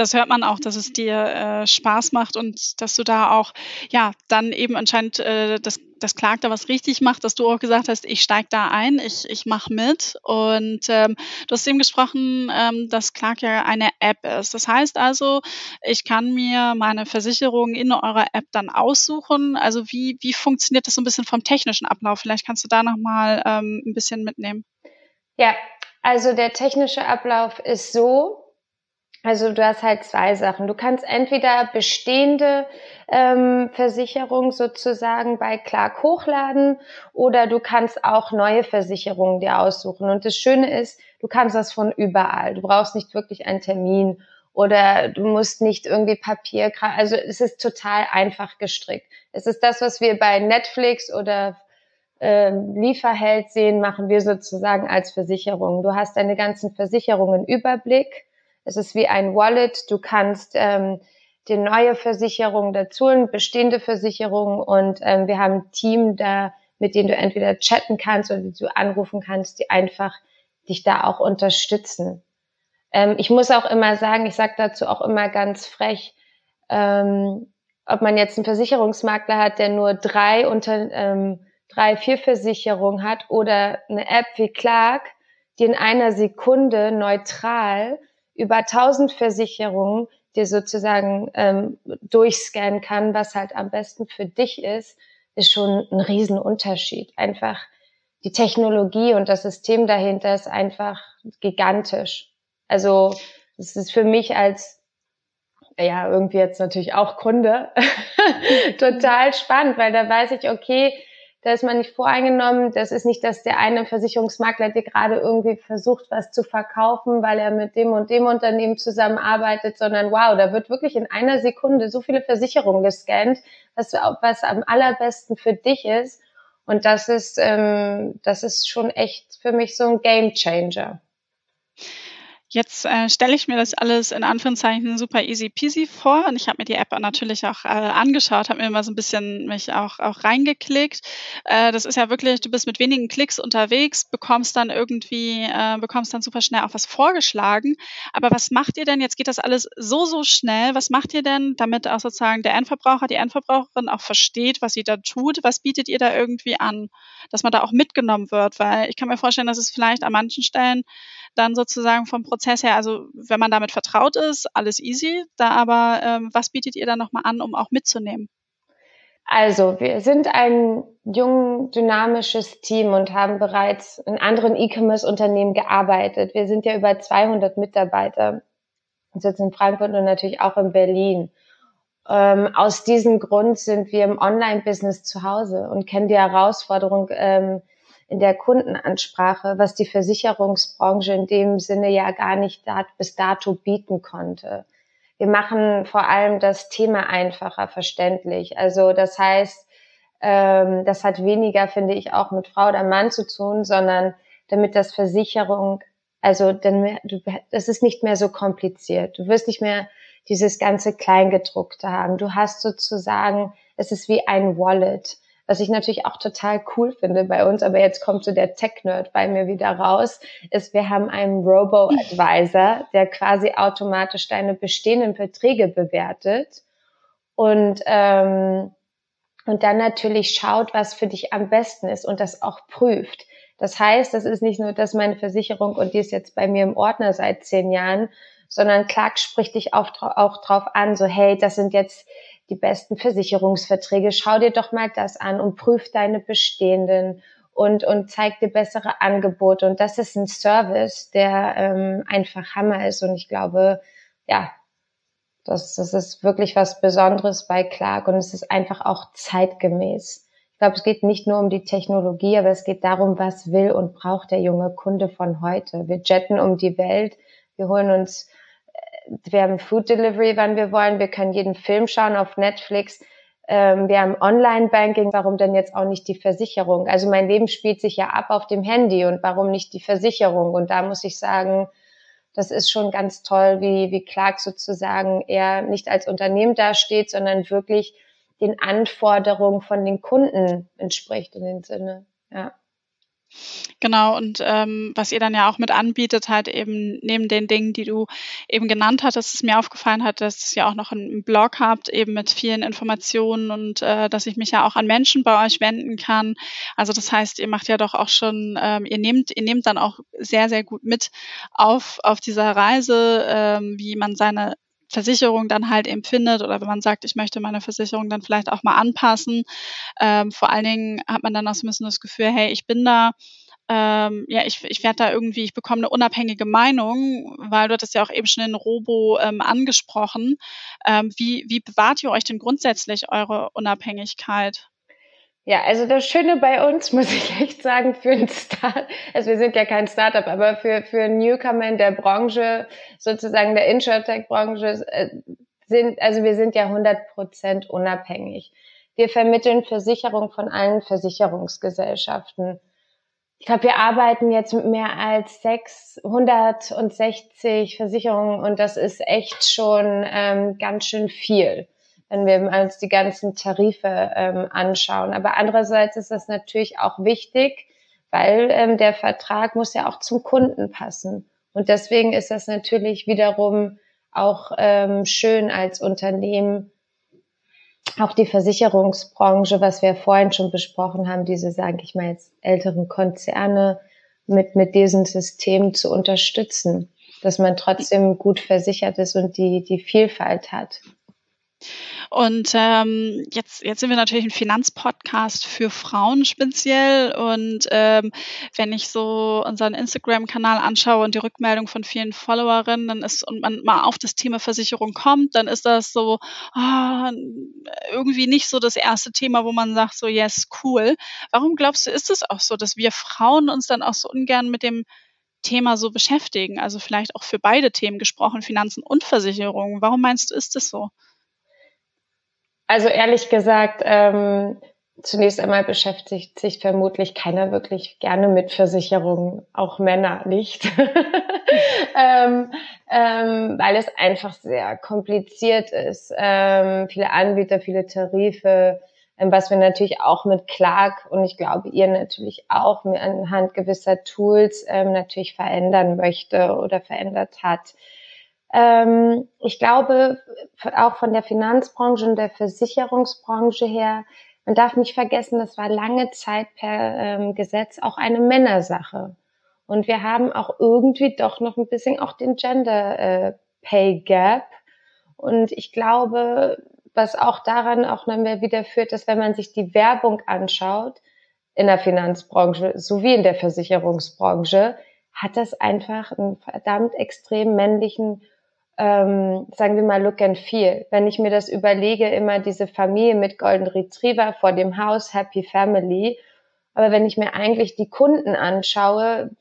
das hört man auch, dass es dir äh, Spaß macht und dass du da auch, ja, dann eben anscheinend äh, das, das Clark da was richtig macht, dass du auch gesagt hast, ich steig da ein, ich, ich mache mit. Und ähm, du hast eben gesprochen, ähm, dass Clark ja eine App ist. Das heißt also, ich kann mir meine Versicherung in eurer App dann aussuchen. Also wie, wie funktioniert das so ein bisschen vom technischen Ablauf? Vielleicht kannst du da nochmal ähm, ein bisschen mitnehmen. Ja, also der technische Ablauf ist so, also du hast halt zwei Sachen. Du kannst entweder bestehende ähm, Versicherungen sozusagen bei Clark hochladen oder du kannst auch neue Versicherungen dir aussuchen. Und das Schöne ist, du kannst das von überall. Du brauchst nicht wirklich einen Termin oder du musst nicht irgendwie Papier. Also es ist total einfach gestrickt. Es ist das, was wir bei Netflix oder äh, Lieferheld sehen, machen wir sozusagen als Versicherung. Du hast deine ganzen Versicherungen Überblick es ist wie ein Wallet. Du kannst ähm, die neue Versicherung dazu, bestehende Versicherung und ähm, wir haben ein Team da, mit dem du entweder chatten kannst oder die du anrufen kannst, die einfach dich da auch unterstützen. Ähm, ich muss auch immer sagen, ich sage dazu auch immer ganz frech, ähm, ob man jetzt einen Versicherungsmakler hat, der nur drei unter ähm, drei, vier Versicherungen hat oder eine App wie Clark, die in einer Sekunde neutral über 1000 Versicherungen dir sozusagen ähm, durchscannen kann, was halt am besten für dich ist, ist schon ein Riesenunterschied. Einfach die Technologie und das System dahinter ist einfach gigantisch. Also es ist für mich als ja irgendwie jetzt natürlich auch Kunde total spannend, weil da weiß ich, okay, da ist man nicht voreingenommen. Das ist nicht, dass der eine Versicherungsmakler dir gerade irgendwie versucht, was zu verkaufen, weil er mit dem und dem Unternehmen zusammenarbeitet, sondern wow, da wird wirklich in einer Sekunde so viele Versicherungen gescannt, was, was am allerbesten für dich ist. Und das ist, ähm, das ist schon echt für mich so ein Game Changer. Jetzt äh, stelle ich mir das alles in Anführungszeichen super easy peasy vor und ich habe mir die App natürlich auch äh, angeschaut, habe mir mal so ein bisschen mich auch, auch reingeklickt. Äh, das ist ja wirklich, du bist mit wenigen Klicks unterwegs, bekommst dann irgendwie, äh, bekommst dann super schnell auch was vorgeschlagen. Aber was macht ihr denn? Jetzt geht das alles so, so schnell. Was macht ihr denn, damit auch sozusagen der Endverbraucher, die Endverbraucherin auch versteht, was sie da tut? Was bietet ihr da irgendwie an, dass man da auch mitgenommen wird? Weil ich kann mir vorstellen, dass es vielleicht an manchen Stellen dann sozusagen vom Prozess her, also wenn man damit vertraut ist, alles easy. Da aber, ähm, was bietet ihr da nochmal an, um auch mitzunehmen? Also, wir sind ein jung, dynamisches Team und haben bereits in anderen E-Commerce-Unternehmen gearbeitet. Wir sind ja über 200 Mitarbeiter und sitzen in Frankfurt und natürlich auch in Berlin. Ähm, aus diesem Grund sind wir im Online-Business zu Hause und kennen die Herausforderung, ähm, in der Kundenansprache, was die Versicherungsbranche in dem Sinne ja gar nicht dat, bis dato bieten konnte. Wir machen vor allem das Thema einfacher verständlich. Also das heißt, ähm, das hat weniger, finde ich, auch mit Frau oder Mann zu tun, sondern damit das Versicherung, also dann, das ist nicht mehr so kompliziert. Du wirst nicht mehr dieses ganze Kleingedruckte haben. Du hast sozusagen, es ist wie ein Wallet. Was ich natürlich auch total cool finde bei uns, aber jetzt kommt so der Tech-Nerd bei mir wieder raus, ist, wir haben einen Robo-Advisor, der quasi automatisch deine bestehenden Verträge bewertet und, ähm, und dann natürlich schaut, was für dich am besten ist und das auch prüft. Das heißt, das ist nicht nur, dass meine Versicherung und die ist jetzt bei mir im Ordner seit zehn Jahren, sondern Clark spricht dich auch, auch drauf an, so hey, das sind jetzt die besten Versicherungsverträge. Schau dir doch mal das an und prüf deine bestehenden und, und zeig dir bessere Angebote. Und das ist ein Service, der ähm, einfach Hammer ist. Und ich glaube, ja, das, das ist wirklich was Besonderes bei Clark und es ist einfach auch zeitgemäß. Ich glaube, es geht nicht nur um die Technologie, aber es geht darum, was will und braucht der junge Kunde von heute. Wir jetten um die Welt, wir holen uns wir haben Food Delivery, wann wir wollen. Wir können jeden Film schauen auf Netflix. Ähm, wir haben Online-Banking. Warum denn jetzt auch nicht die Versicherung? Also mein Leben spielt sich ja ab auf dem Handy und warum nicht die Versicherung? Und da muss ich sagen, das ist schon ganz toll, wie, wie Clark sozusagen eher nicht als Unternehmen dasteht, sondern wirklich den Anforderungen von den Kunden entspricht in dem Sinne. Ja. Genau, und ähm, was ihr dann ja auch mit anbietet, halt eben neben den Dingen, die du eben genannt hattest, es mir aufgefallen hat, dass ihr auch noch einen Blog habt, eben mit vielen Informationen und äh, dass ich mich ja auch an Menschen bei euch wenden kann. Also das heißt, ihr macht ja doch auch schon, ähm, ihr nehmt, ihr nehmt dann auch sehr, sehr gut mit auf, auf dieser Reise, ähm, wie man seine Versicherung dann halt empfindet oder wenn man sagt, ich möchte meine Versicherung dann vielleicht auch mal anpassen. Ähm, vor allen Dingen hat man dann auch so ein bisschen das Gefühl, hey, ich bin da, ähm, ja, ich, ich werde da irgendwie, ich bekomme eine unabhängige Meinung, weil du hattest ja auch eben schon den Robo ähm, angesprochen. Ähm, wie, wie bewahrt ihr euch denn grundsätzlich eure Unabhängigkeit? Ja, also das Schöne bei uns, muss ich echt sagen, für ein Start, also wir sind ja kein Startup, aber für, für Newcomer in der Branche, sozusagen der Insurtech-Branche, äh, sind, also wir sind ja 100 Prozent unabhängig. Wir vermitteln Versicherung von allen Versicherungsgesellschaften. Ich glaube, wir arbeiten jetzt mit mehr als 660 Versicherungen und das ist echt schon ähm, ganz schön viel wenn wir uns die ganzen Tarife ähm, anschauen. Aber andererseits ist das natürlich auch wichtig, weil ähm, der Vertrag muss ja auch zum Kunden passen. Und deswegen ist das natürlich wiederum auch ähm, schön als Unternehmen, auch die Versicherungsbranche, was wir vorhin schon besprochen haben, diese, sage ich mal jetzt, älteren Konzerne mit, mit diesem System zu unterstützen, dass man trotzdem gut versichert ist und die, die Vielfalt hat. Und ähm, jetzt, jetzt sind wir natürlich ein Finanzpodcast für Frauen speziell. Und ähm, wenn ich so unseren Instagram-Kanal anschaue und die Rückmeldung von vielen Followerinnen, dann ist und man mal auf das Thema Versicherung kommt, dann ist das so oh, irgendwie nicht so das erste Thema, wo man sagt so yes cool. Warum glaubst du, ist es auch so, dass wir Frauen uns dann auch so ungern mit dem Thema so beschäftigen? Also vielleicht auch für beide Themen gesprochen, Finanzen und Versicherung. Warum meinst du, ist es so? Also ehrlich gesagt, ähm, zunächst einmal beschäftigt sich vermutlich keiner wirklich gerne mit Versicherungen, auch Männer nicht, ähm, ähm, weil es einfach sehr kompliziert ist. Ähm, viele Anbieter, viele Tarife, ähm, was wir natürlich auch mit Clark und ich glaube ihr natürlich auch anhand gewisser Tools ähm, natürlich verändern möchte oder verändert hat. Ähm, ich glaube, auch von der Finanzbranche und der Versicherungsbranche her, man darf nicht vergessen, das war lange Zeit per ähm, Gesetz auch eine Männersache. Und wir haben auch irgendwie doch noch ein bisschen auch den Gender äh, Pay Gap. Und ich glaube, was auch daran auch dann wieder führt, dass wenn man sich die Werbung anschaut, in der Finanzbranche sowie in der Versicherungsbranche, hat das einfach einen verdammt extrem männlichen ähm, sagen wir mal, Look and Feel. Wenn ich mir das überlege, immer diese Familie mit Golden Retriever vor dem Haus, Happy Family. Aber wenn ich mir eigentlich die Kunden anschaue,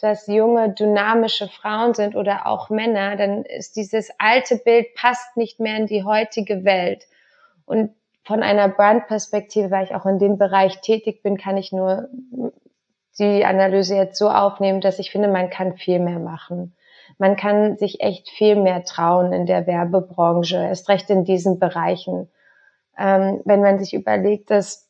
dass junge, dynamische Frauen sind oder auch Männer, dann ist dieses alte Bild passt nicht mehr in die heutige Welt. Und von einer Brandperspektive, weil ich auch in dem Bereich tätig bin, kann ich nur die Analyse jetzt so aufnehmen, dass ich finde, man kann viel mehr machen man kann sich echt viel mehr trauen in der Werbebranche, erst recht in diesen Bereichen. Ähm, wenn man sich überlegt, dass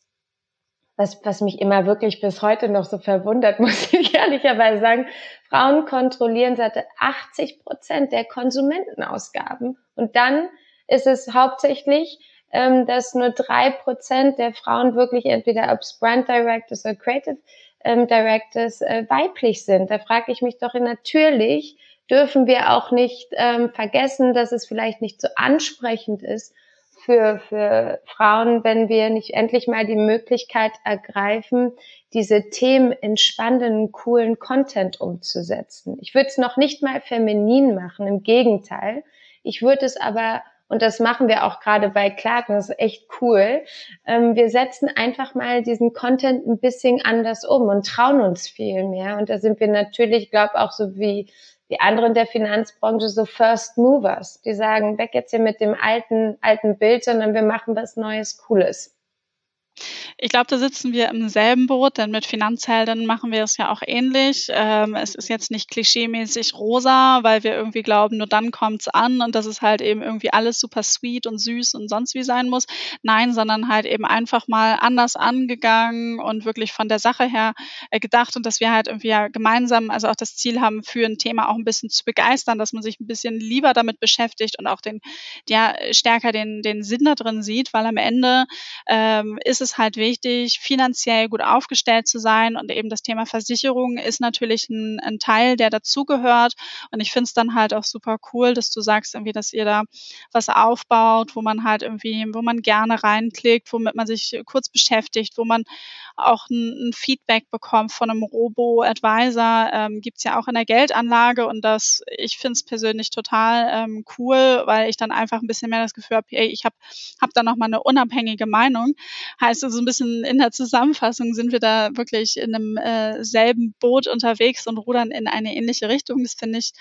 was, was mich immer wirklich bis heute noch so verwundert, muss ich ehrlicherweise sagen, Frauen kontrollieren seit 80 Prozent der Konsumentenausgaben. Und dann ist es hauptsächlich, ähm, dass nur drei Prozent der Frauen wirklich entweder ob Brand Directors oder Creative ähm, Directors äh, weiblich sind. Da frage ich mich doch natürlich, dürfen wir auch nicht ähm, vergessen, dass es vielleicht nicht so ansprechend ist für, für Frauen, wenn wir nicht endlich mal die Möglichkeit ergreifen, diese Themen in spannenden, coolen Content umzusetzen. Ich würde es noch nicht mal feminin machen, im Gegenteil. Ich würde es aber und das machen wir auch gerade bei Clark, das ist echt cool. Ähm, wir setzen einfach mal diesen Content ein bisschen anders um und trauen uns viel mehr. Und da sind wir natürlich, glaube auch so wie die anderen der Finanzbranche so First Movers, die sagen, weg jetzt hier mit dem alten, alten Bild, sondern wir machen was Neues, Cooles. Ich glaube, da sitzen wir im selben Boot, denn mit Finanzhelden machen wir es ja auch ähnlich. Ähm, es ist jetzt nicht klischeemäßig rosa, weil wir irgendwie glauben, nur dann kommt's an und dass es halt eben irgendwie alles super sweet und süß und sonst wie sein muss. Nein, sondern halt eben einfach mal anders angegangen und wirklich von der Sache her äh, gedacht und dass wir halt irgendwie ja gemeinsam, also auch das Ziel haben, für ein Thema auch ein bisschen zu begeistern, dass man sich ein bisschen lieber damit beschäftigt und auch den, ja, stärker den, den Sinn da drin sieht, weil am Ende ähm, ist es halt wichtig, finanziell gut aufgestellt zu sein. Und eben das Thema Versicherung ist natürlich ein, ein Teil, der dazugehört. Und ich finde es dann halt auch super cool, dass du sagst, irgendwie, dass ihr da was aufbaut, wo man halt irgendwie, wo man gerne reinklickt, womit man sich kurz beschäftigt, wo man auch ein, ein Feedback bekommt von einem Robo-Advisor. Ähm, Gibt ja auch in der Geldanlage und das, ich finde es persönlich total ähm, cool, weil ich dann einfach ein bisschen mehr das Gefühl habe, ey, ich habe hab da nochmal eine unabhängige Meinung. Heißt also ein bisschen in der Zusammenfassung sind wir da wirklich in einem äh, selben Boot unterwegs und rudern in eine ähnliche Richtung. Das finde ich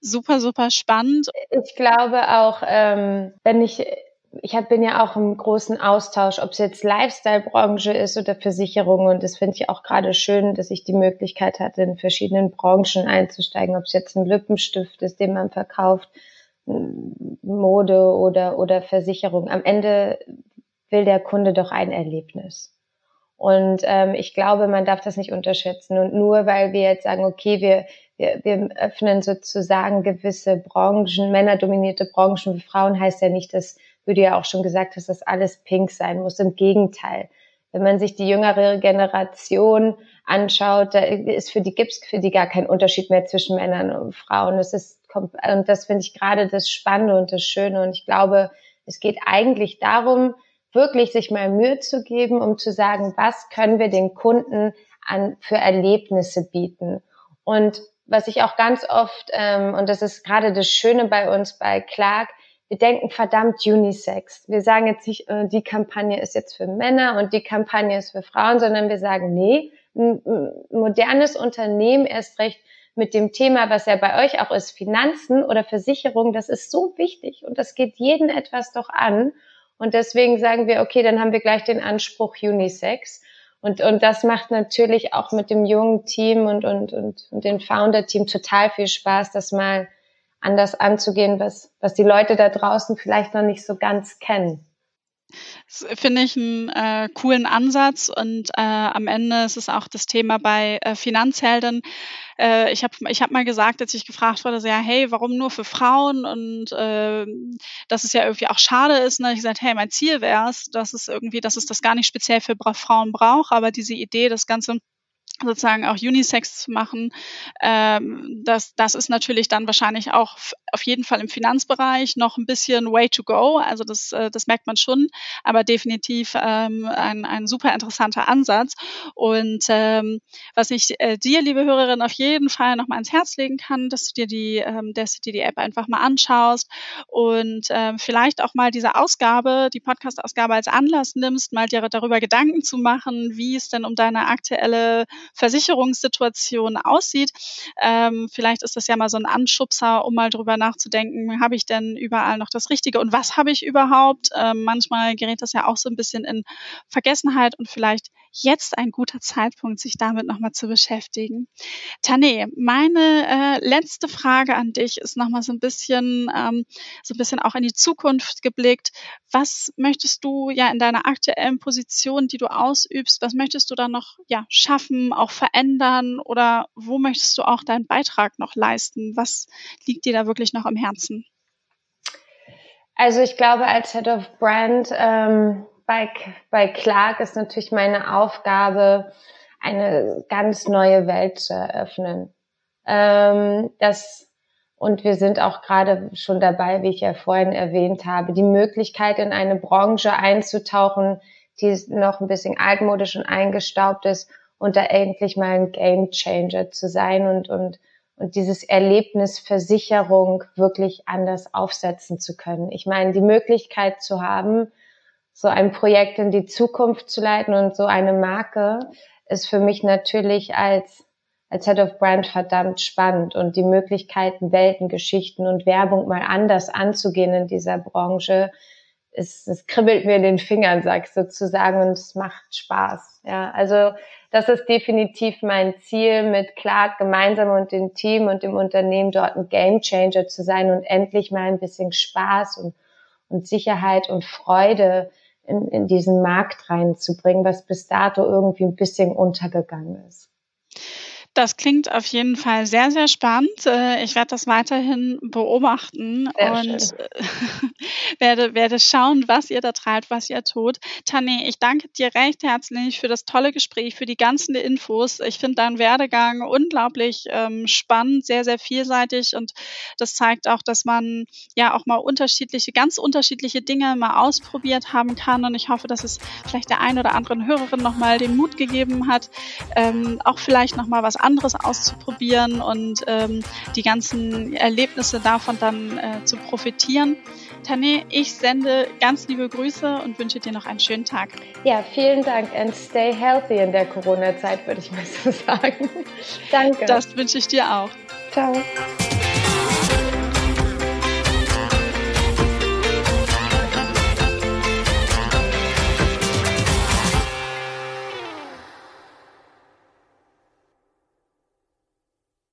super, super spannend. Ich glaube auch, ähm, wenn ich ich hab, bin ja auch im großen Austausch, ob es jetzt Lifestyle-Branche ist oder Versicherung. Und das finde ich auch gerade schön, dass ich die Möglichkeit hatte, in verschiedenen Branchen einzusteigen, ob es jetzt ein Lippenstift ist, den man verkauft, Mode oder, oder Versicherung. Am Ende will der Kunde doch ein Erlebnis. Und ähm, ich glaube, man darf das nicht unterschätzen. Und nur weil wir jetzt sagen, okay, wir, wir, wir öffnen sozusagen gewisse Branchen, männerdominierte Branchen für Frauen, heißt ja nicht, dass, wie du ja auch schon gesagt hast, dass alles pink sein muss. Im Gegenteil. Wenn man sich die jüngere Generation anschaut, da ist für die gibt's für die gar kein Unterschied mehr zwischen Männern und Frauen. Es ist und das finde ich gerade das Spannende und das Schöne. Und ich glaube, es geht eigentlich darum, wirklich sich mal Mühe zu geben, um zu sagen, was können wir den Kunden an, für Erlebnisse bieten. Und was ich auch ganz oft, ähm, und das ist gerade das Schöne bei uns bei Clark, wir denken verdammt unisex. Wir sagen jetzt nicht, äh, die Kampagne ist jetzt für Männer und die Kampagne ist für Frauen, sondern wir sagen, nee, ein modernes Unternehmen erst recht mit dem Thema, was ja bei euch auch ist, Finanzen oder Versicherung, das ist so wichtig und das geht jeden etwas doch an. Und deswegen sagen wir, okay, dann haben wir gleich den Anspruch Unisex. Und, und das macht natürlich auch mit dem jungen Team und, und, und, und dem Founder-Team total viel Spaß, das mal anders anzugehen, was, was die Leute da draußen vielleicht noch nicht so ganz kennen. Finde ich einen äh, coolen Ansatz und äh, am Ende ist es auch das Thema bei äh, Finanzhelden. Äh, ich habe ich hab mal gesagt, als ich gefragt wurde, so, ja, hey, warum nur für Frauen und äh, dass es ja irgendwie auch schade ist. Ne? Ich gesagt, hey, mein Ziel wäre es, dass es irgendwie, dass es das gar nicht speziell für Frauen braucht, aber diese Idee, das Ganze sozusagen auch Unisex zu machen. Ähm, das, das ist natürlich dann wahrscheinlich auch auf jeden Fall im Finanzbereich noch ein bisschen way to go. Also das, äh, das merkt man schon, aber definitiv ähm, ein, ein super interessanter Ansatz. Und ähm, was ich äh, dir, liebe Hörerin, auf jeden Fall noch mal ans Herz legen kann, dass du dir die, ähm, dass du die App einfach mal anschaust und ähm, vielleicht auch mal diese Ausgabe, die Podcast-Ausgabe als Anlass nimmst, mal dir darüber Gedanken zu machen, wie es denn um deine aktuelle Versicherungssituation aussieht. Ähm, vielleicht ist das ja mal so ein Anschubser, um mal drüber nachzudenken, habe ich denn überall noch das Richtige und was habe ich überhaupt? Ähm, manchmal gerät das ja auch so ein bisschen in Vergessenheit und vielleicht jetzt ein guter Zeitpunkt, sich damit nochmal zu beschäftigen. Tane, meine äh, letzte Frage an dich ist nochmal so ein bisschen, ähm, so ein bisschen auch in die Zukunft geblickt. Was möchtest du ja in deiner aktuellen Position, die du ausübst, was möchtest du da noch ja schaffen, auch verändern oder wo möchtest du auch deinen Beitrag noch leisten? Was liegt dir da wirklich noch am Herzen? Also ich glaube, als Head of Brand ähm, bei, bei Clark ist natürlich meine Aufgabe, eine ganz neue Welt zu eröffnen. Ähm, das, und wir sind auch gerade schon dabei, wie ich ja vorhin erwähnt habe, die Möglichkeit in eine Branche einzutauchen, die noch ein bisschen altmodisch und eingestaubt ist und da endlich mal ein Game Changer zu sein und, und, und dieses Erlebnis Versicherung wirklich anders aufsetzen zu können. Ich meine, die Möglichkeit zu haben, so ein Projekt in die Zukunft zu leiten und so eine Marke ist für mich natürlich als als Head of Brand verdammt spannend und die Möglichkeiten, Welten, Geschichten und Werbung mal anders anzugehen in dieser Branche, ist, es kribbelt mir in den Fingern, sag ich sozusagen, und es macht Spaß. Ja, also das ist definitiv mein Ziel, mit Clark gemeinsam und dem Team und dem Unternehmen dort ein Game Changer zu sein und endlich mal ein bisschen Spaß und, und Sicherheit und Freude in, in diesen Markt reinzubringen, was bis dato irgendwie ein bisschen untergegangen ist. Das klingt auf jeden Fall sehr, sehr spannend. Äh, ich werde das weiterhin beobachten sehr und werde, werde schauen, was ihr da treibt, was ihr tut. Tani, ich danke dir recht herzlich für das tolle Gespräch, für die ganzen Infos. Ich finde deinen Werdegang unglaublich ähm, spannend, sehr, sehr vielseitig und das zeigt auch, dass man ja auch mal unterschiedliche, ganz unterschiedliche Dinge mal ausprobiert haben kann und ich hoffe, dass es vielleicht der ein oder anderen Hörerin nochmal den Mut gegeben hat, ähm, auch vielleicht nochmal was anderes auszuprobieren und ähm, die ganzen Erlebnisse davon dann äh, zu profitieren. Tane, ich sende ganz liebe Grüße und wünsche dir noch einen schönen Tag. Ja, vielen Dank and stay healthy in der Corona-Zeit, würde ich mal so sagen. Danke. Das wünsche ich dir auch. Ciao.